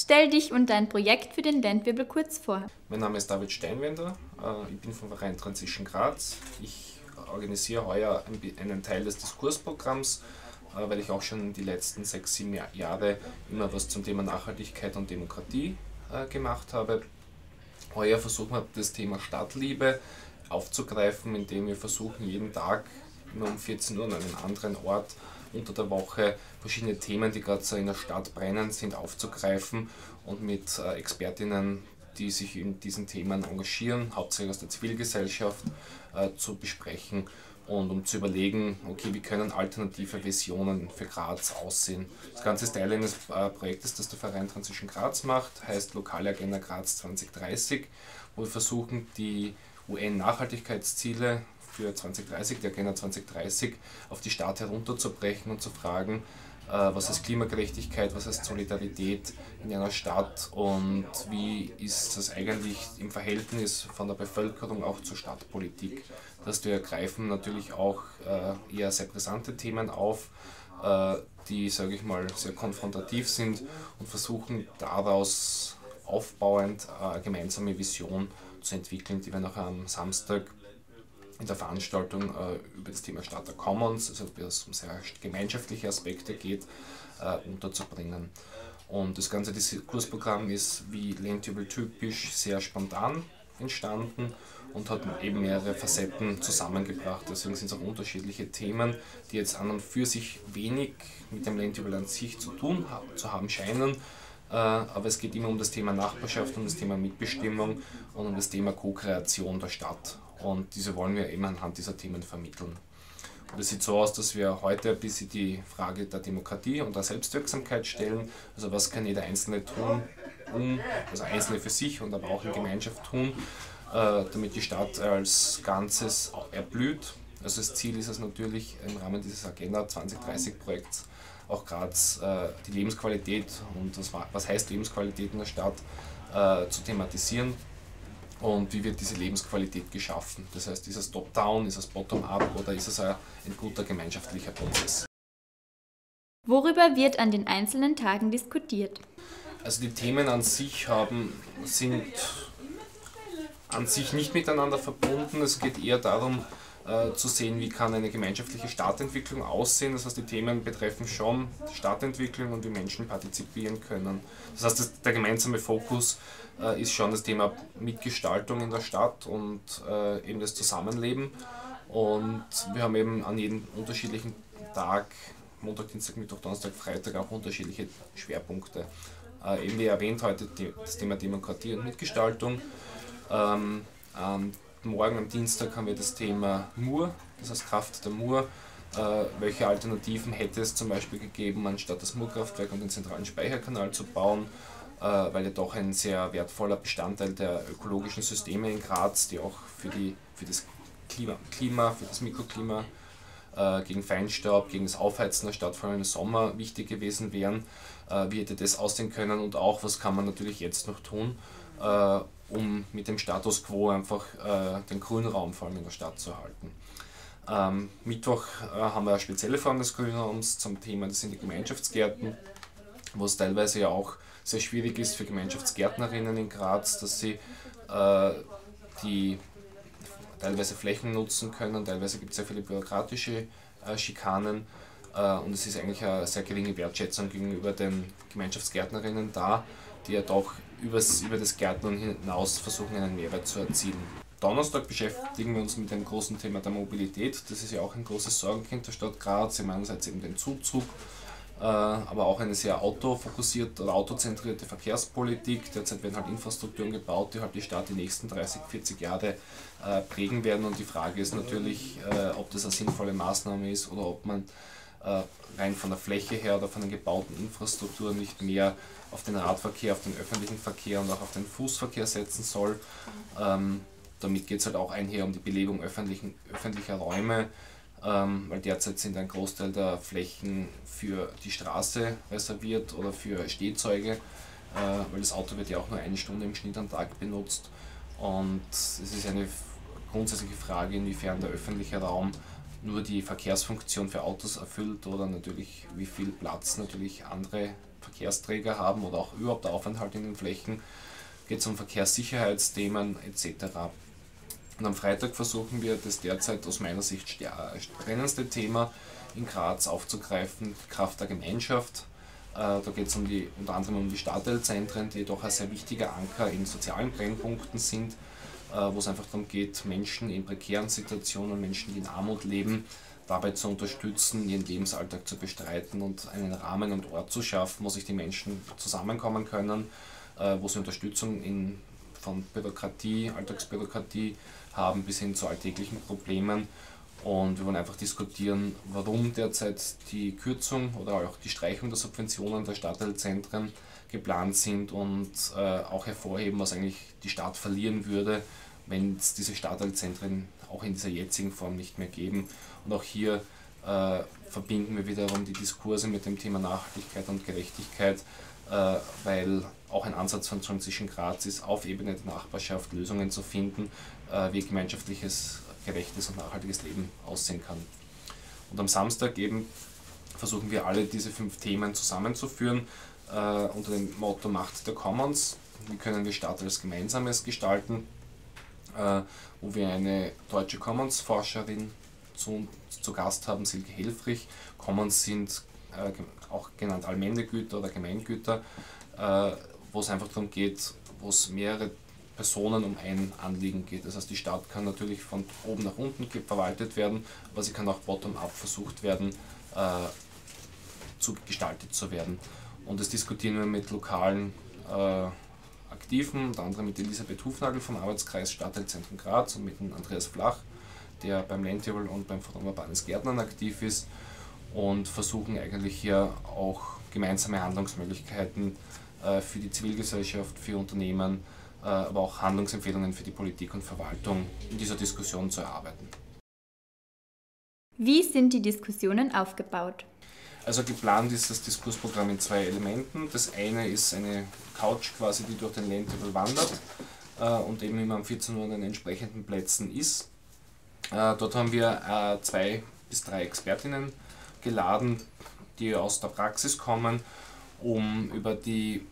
Stell dich und dein Projekt für den Landwirbel kurz vor. Mein Name ist David Steinwender, äh, ich bin vom Verein Transition Graz. Ich organisiere heuer einen Teil des Diskursprogramms, äh, weil ich auch schon die letzten sechs, sieben Jahre immer was zum Thema Nachhaltigkeit und Demokratie äh, gemacht habe. Heuer versuchen wir das Thema Stadtliebe aufzugreifen, indem wir versuchen, jeden Tag immer um 14 Uhr an einem anderen Ort unter der Woche verschiedene Themen, die gerade so in der Stadt brennen sind, aufzugreifen und mit äh, Expertinnen, die sich in diesen Themen engagieren, hauptsächlich aus der Zivilgesellschaft, äh, zu besprechen und um zu überlegen, okay, wie können alternative Visionen für Graz aussehen. Das Ganze ist Teil eines äh, Projektes, das der Verein Transition Graz macht, heißt Lokale Agenda Graz 2030, wo wir versuchen, die UN-Nachhaltigkeitsziele für 2030, die Agenda 2030, auf die Stadt herunterzubrechen und zu fragen, äh, was ist Klimagerechtigkeit, was heißt Solidarität in einer Stadt und wie ist das eigentlich im Verhältnis von der Bevölkerung auch zur Stadtpolitik. Dass wir greifen natürlich auch äh, eher sehr brisante Themen auf, äh, die, sage ich mal, sehr konfrontativ sind und versuchen daraus aufbauend eine gemeinsame Vision zu entwickeln, die wir nachher am Samstag in der Veranstaltung äh, über das Thema Starter Commons, also wie es um sehr gemeinschaftliche Aspekte geht, äh, unterzubringen. Und das ganze Diskursprogramm ist wie Landtable typisch sehr spontan entstanden und hat eben mehrere Facetten zusammengebracht. Deswegen sind es auch unterschiedliche Themen, die jetzt an und für sich wenig mit dem Landtable an sich zu tun zu haben scheinen. Äh, aber es geht immer um das Thema Nachbarschaft, um das Thema Mitbestimmung und um das Thema Co-Kreation der Stadt. Und diese wollen wir eben anhand dieser Themen vermitteln. Und es sieht so aus, dass wir heute ein bisschen die Frage der Demokratie und der Selbstwirksamkeit stellen. Also was kann jeder Einzelne tun, um, also Einzelne für sich und aber auch in Gemeinschaft tun, äh, damit die Stadt als Ganzes erblüht. Also das Ziel ist es natürlich im Rahmen dieses Agenda 2030 Projekts auch gerade äh, die Lebensqualität und was heißt Lebensqualität in der Stadt äh, zu thematisieren und wie wird diese Lebensqualität geschaffen. Das heißt, ist es top-down, ist es bottom-up oder ist es ein, ein guter gemeinschaftlicher Prozess. Worüber wird an den einzelnen Tagen diskutiert? Also die Themen an sich haben, sind an sich nicht miteinander verbunden. Es geht eher darum, äh, zu sehen, wie kann eine gemeinschaftliche Stadtentwicklung aussehen. Das heißt, die Themen betreffen schon Stadtentwicklung und wie Menschen partizipieren können. Das heißt, der gemeinsame Fokus äh, ist schon das Thema Mitgestaltung in der Stadt und äh, eben das Zusammenleben. Und wir haben eben an jedem unterschiedlichen Tag, Montag, Dienstag, Mittwoch, Donnerstag, Freitag auch unterschiedliche Schwerpunkte. Äh, eben wie erwähnt heute das Thema Demokratie und Mitgestaltung. Ähm, ähm, morgen am Dienstag haben wir das Thema Mur, das heißt Kraft der Mur. Äh, welche Alternativen hätte es zum Beispiel gegeben, anstatt das Murkraftwerk und den zentralen Speicherkanal zu bauen, weil ja doch ein sehr wertvoller Bestandteil der ökologischen Systeme in Graz, die auch für, die, für das Klima, Klima für das Mikroklima, äh, gegen Feinstaub, gegen das Aufheizen der Stadt, vor allem im Sommer, wichtig gewesen wären. Äh, wie hätte das aussehen können und auch, was kann man natürlich jetzt noch tun, äh, um mit dem Status quo einfach äh, den grünen Raum vor allem in der Stadt zu erhalten. Ähm, Mittwoch äh, haben wir eine spezielle Form des Grünraums zum Thema, das sind die Gemeinschaftsgärten, wo es teilweise ja auch sehr schwierig ist für Gemeinschaftsgärtnerinnen in Graz, dass sie äh, die teilweise Flächen nutzen können, teilweise gibt es sehr viele bürokratische äh, Schikanen äh, und es ist eigentlich eine sehr geringe Wertschätzung gegenüber den Gemeinschaftsgärtnerinnen da, die ja doch übers, über das Gärtnern hinaus versuchen, einen Mehrwert zu erzielen. Donnerstag beschäftigen wir uns mit dem großen Thema der Mobilität. Das ist ja auch ein großes Sorgenkind der Stadt Graz. Einerseits eben den Zuzug, aber auch eine sehr autofokussierte oder autozentrierte Verkehrspolitik. Derzeit werden halt Infrastrukturen gebaut, die halt die Stadt die nächsten 30, 40 Jahre äh, prägen werden. Und die Frage ist natürlich, äh, ob das eine sinnvolle Maßnahme ist oder ob man rein von der Fläche her oder von den gebauten Infrastrukturen nicht mehr auf den Radverkehr, auf den öffentlichen Verkehr und auch auf den Fußverkehr setzen soll. Ähm, damit geht es halt auch einher um die Belebung öffentlichen, öffentlicher Räume, ähm, weil derzeit sind ein Großteil der Flächen für die Straße reserviert oder für Stehzeuge, äh, weil das Auto wird ja auch nur eine Stunde im Schnitt am Tag benutzt. Und es ist eine grundsätzliche Frage, inwiefern der öffentliche Raum nur die Verkehrsfunktion für Autos erfüllt oder natürlich wie viel Platz natürlich andere Verkehrsträger haben oder auch überhaupt der Aufenthalt in den Flächen. Geht es um Verkehrssicherheitsthemen etc. Und am Freitag versuchen wir das derzeit aus meiner Sicht brennendste Thema in Graz aufzugreifen, Kraft der Gemeinschaft. Äh, da geht es um unter anderem um die Stadtteilzentren, die doch ein sehr wichtiger Anker in sozialen Brennpunkten sind, äh, wo es einfach darum geht, Menschen in prekären Situationen, Menschen, die in Armut leben, dabei zu unterstützen, ihren Lebensalltag zu bestreiten und einen Rahmen und Ort zu schaffen, wo sich die Menschen zusammenkommen können, äh, wo sie Unterstützung in, von Bürokratie, Alltagsbürokratie haben bis hin zu alltäglichen Problemen. Und wir wollen einfach diskutieren, warum derzeit die Kürzung oder auch die Streichung der Subventionen der Stadtteilzentren geplant sind und äh, auch hervorheben, was eigentlich die Stadt verlieren würde, wenn es diese Stadtteilzentren auch in dieser jetzigen Form nicht mehr geben. Und auch hier äh, verbinden wir wiederum die Diskurse mit dem Thema Nachhaltigkeit und Gerechtigkeit, äh, weil auch ein Ansatz von Transition Graz ist, auf Ebene der Nachbarschaft Lösungen zu finden, wie gemeinschaftliches, gerechtes und nachhaltiges Leben aussehen kann. Und am Samstag eben versuchen wir alle diese fünf Themen zusammenzuführen äh, unter dem Motto Macht der Commons. Wie können wir Stadt als Gemeinsames gestalten? Äh, wo wir eine deutsche Commons-Forscherin zu, zu Gast haben, Silke Helfrich. Commons sind äh, auch genannt Allmendegüter oder Gemeingüter, äh, wo es einfach darum geht, wo es mehrere Personen um ein Anliegen geht. Das heißt, die Stadt kann natürlich von oben nach unten verwaltet werden, aber sie kann auch bottom-up versucht werden, äh, zu gestaltet zu werden. Und das diskutieren wir mit lokalen äh, Aktiven, unter anderem mit Elisabeth Hufnagel vom Arbeitskreis Stadtteilzentrum Graz und mit Andreas Flach, der beim Landtable und beim Forum Urbanes Gärtnern aktiv ist und versuchen eigentlich hier auch gemeinsame Handlungsmöglichkeiten äh, für die Zivilgesellschaft, für Unternehmen, aber auch Handlungsempfehlungen für die Politik und Verwaltung in dieser Diskussion zu erarbeiten. Wie sind die Diskussionen aufgebaut? Also geplant ist das Diskursprogramm in zwei Elementen. Das eine ist eine Couch quasi, die durch den Landtable wandert äh, und eben immer um 14 Uhr an den entsprechenden Plätzen ist. Äh, dort haben wir äh, zwei bis drei Expertinnen geladen, die aus der Praxis kommen, um über die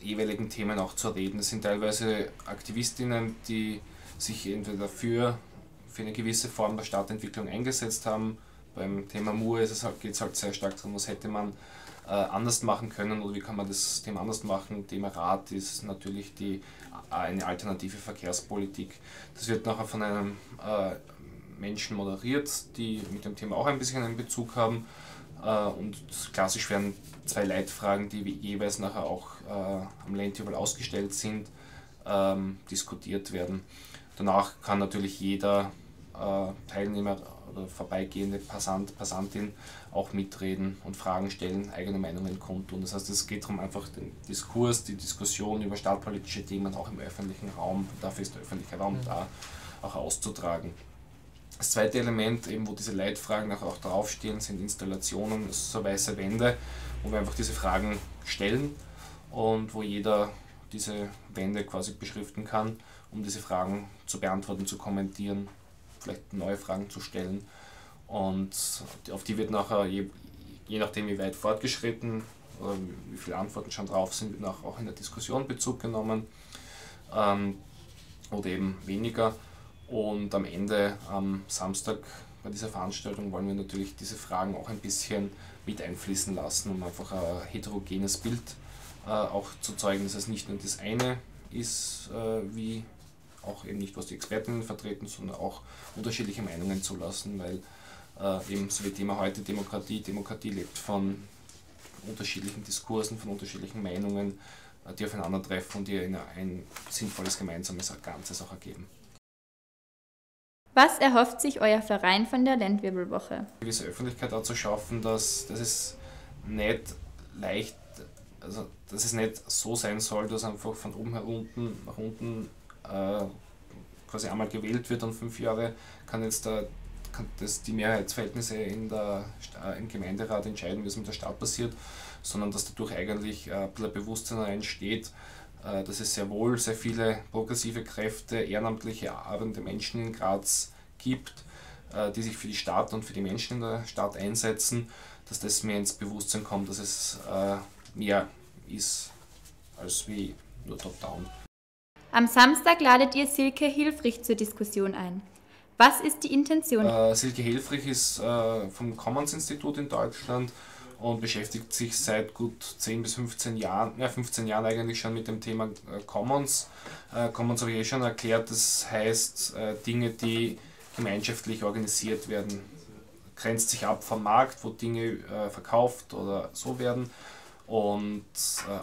jeweiligen Themen auch zu reden. Das sind teilweise Aktivistinnen, die sich entweder für, für eine gewisse Form der Stadtentwicklung eingesetzt haben. Beim Thema Mur halt, geht es halt sehr stark darum, was hätte man äh, anders machen können oder wie kann man das Thema anders machen. Thema Rad ist natürlich die, eine alternative Verkehrspolitik. Das wird nachher von einem äh, Menschen moderiert, die mit dem Thema auch ein bisschen einen Bezug haben. Äh, und klassisch werden zwei Leitfragen, die jeweils nachher auch äh, am Landtable ausgestellt sind, ähm, diskutiert werden. Danach kann natürlich jeder äh, Teilnehmer oder vorbeigehende Passant, Passantin auch mitreden und Fragen stellen, eigene Meinungen kundtun. Das heißt, es geht darum, einfach den Diskurs, die Diskussion über stadtpolitische Themen auch im öffentlichen Raum, dafür ist der öffentliche Raum mhm. da, auch auszutragen. Das zweite Element, eben wo diese Leitfragen auch draufstehen, sind Installationen, so weiße Wände, wo wir einfach diese Fragen stellen und wo jeder diese Wände quasi beschriften kann, um diese Fragen zu beantworten, zu kommentieren, vielleicht neue Fragen zu stellen. Und auf die wird nachher, je, je nachdem wie weit fortgeschritten oder wie viele Antworten schon drauf sind, wird nachher auch in der Diskussion Bezug genommen ähm, oder eben weniger. Und am Ende, am Samstag bei dieser Veranstaltung, wollen wir natürlich diese Fragen auch ein bisschen mit einfließen lassen, um einfach ein heterogenes Bild äh, auch zu zeugen, dass es nicht nur das eine ist, äh, wie auch eben nicht, was die Expertinnen vertreten, sondern auch unterschiedliche Meinungen zulassen, weil äh, eben so wie Thema heute Demokratie, Demokratie lebt von unterschiedlichen Diskursen, von unterschiedlichen Meinungen, die aufeinandertreffen und die ein sinnvolles gemeinsames Ganzes auch ergeben. Was erhofft sich euer Verein von der Landwirbelwoche? Eine gewisse Öffentlichkeit auch zu schaffen, dass, dass es nicht leicht, also dass es nicht so sein soll, dass einfach von oben herunten nach unten äh, quasi einmal gewählt wird und fünf Jahre kann jetzt da kann das die Mehrheitsverhältnisse in der, äh, im Gemeinderat entscheiden, wie es mit der Stadt passiert, sondern dass dadurch eigentlich äh, ein Bewusstsein entsteht, dass es sehr wohl sehr viele progressive Kräfte, ehrenamtliche arbeitende Menschen in Graz gibt, äh, die sich für die Stadt und für die Menschen in der Stadt einsetzen, dass das mehr ins Bewusstsein kommt, dass es äh, mehr ist als wie nur top-down. Am Samstag ladet ihr Silke Hilfrich zur Diskussion ein. Was ist die Intention? Äh, Silke Hilfrich ist äh, vom Commons Institut in Deutschland und beschäftigt sich seit gut 10 bis 15 Jahren, ja 15 Jahren eigentlich schon mit dem Thema äh, Commons. Äh, Commons habe ich eh schon erklärt, das heißt äh, Dinge, die gemeinschaftlich organisiert werden. Grenzt sich ab vom Markt, wo Dinge verkauft oder so werden und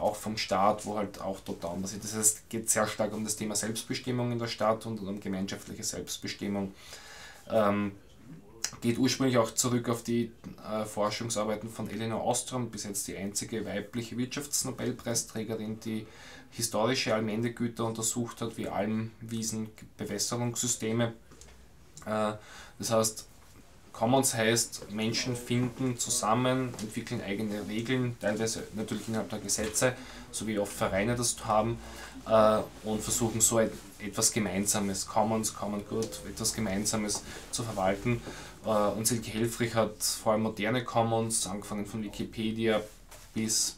auch vom Staat, wo halt auch top-down passiert. Das heißt, es geht sehr stark um das Thema Selbstbestimmung in der Stadt und um gemeinschaftliche Selbstbestimmung. Ähm, geht ursprünglich auch zurück auf die äh, Forschungsarbeiten von Elinor Ostrom, bis jetzt die einzige weibliche Wirtschaftsnobelpreisträgerin, die historische Allmendegüter untersucht hat, wie Alm, Wiesen, Bewässerungssysteme. Äh, das heißt, Commons heißt, Menschen finden zusammen, entwickeln eigene Regeln, teilweise natürlich innerhalb der Gesetze, so wie oft Vereine das haben, äh, und versuchen so etwas Gemeinsames, Commons, Common Good, etwas Gemeinsames zu verwalten. Äh, und Silke Helfrich hat vor allem moderne Commons, angefangen von Wikipedia bis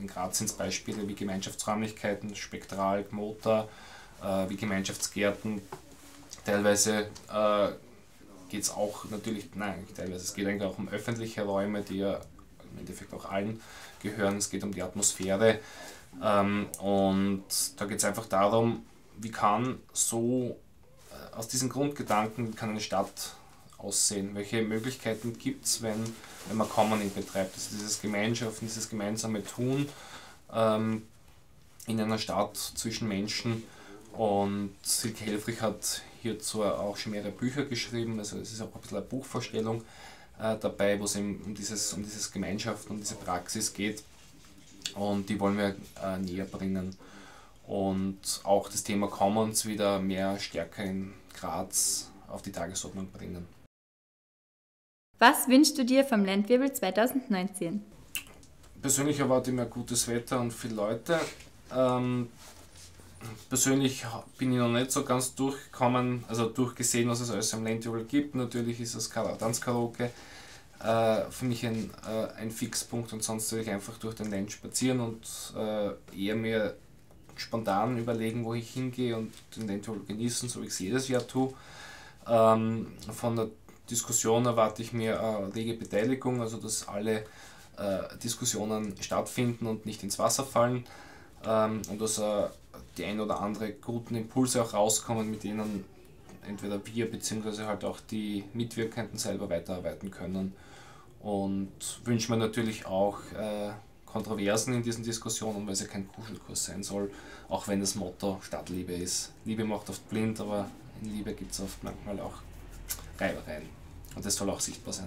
in Graz sind es Beispiele wie Gemeinschaftsräumlichkeiten, Spektral, Motor, äh, wie Gemeinschaftsgärten, teilweise äh, geht es auch natürlich, nein, teilweise, es geht eigentlich auch um öffentliche Räume, die ja im Endeffekt auch allen gehören. Es geht um die Atmosphäre. Ähm, und da geht es einfach darum, wie kann so äh, aus diesen Grundgedanken kann eine Stadt aussehen? Welche Möglichkeiten gibt es, wenn, wenn man Commoning betreibt? Also dieses Gemeinschaften, dieses gemeinsame Tun ähm, in einer Stadt zwischen Menschen. Und Silke Helfrich hat hierzu auch schon mehrere Bücher geschrieben, also es ist auch ein bisschen eine Buchvorstellung äh, dabei, wo es eben um dieses, um dieses Gemeinschaften, um diese Praxis geht und die wollen wir äh, näher bringen und auch das Thema Commons wieder mehr stärker in Graz auf die Tagesordnung bringen. Was wünschst du dir vom Landwirbel 2019? Persönlich erwarte ich mir gutes Wetter und viele Leute. Ähm, persönlich bin ich noch nicht so ganz durchgekommen, also durchgesehen, was es alles am Landtable gibt. Natürlich ist das Tanzkaraoke äh, für mich ein, äh, ein Fixpunkt und sonst würde ich einfach durch den Land spazieren und äh, eher mir spontan überlegen, wo ich hingehe und den Landtable genießen, so wie ich es jedes Jahr tue. Ähm, von der Diskussion erwarte ich mir äh, rege Beteiligung, also dass alle äh, Diskussionen stattfinden und nicht ins Wasser fallen ähm, und dass äh, die ein oder andere guten Impulse auch rauskommen, mit denen entweder wir bzw. halt auch die Mitwirkenden selber weiterarbeiten können. Und wünsche mir natürlich auch äh, Kontroversen in diesen Diskussionen, weil es ja kein Kuschelkurs sein soll, auch wenn das Motto Stadtliebe ist. Liebe macht oft blind, aber in Liebe gibt es oft manchmal auch Reibereien. Und das soll auch sichtbar sein.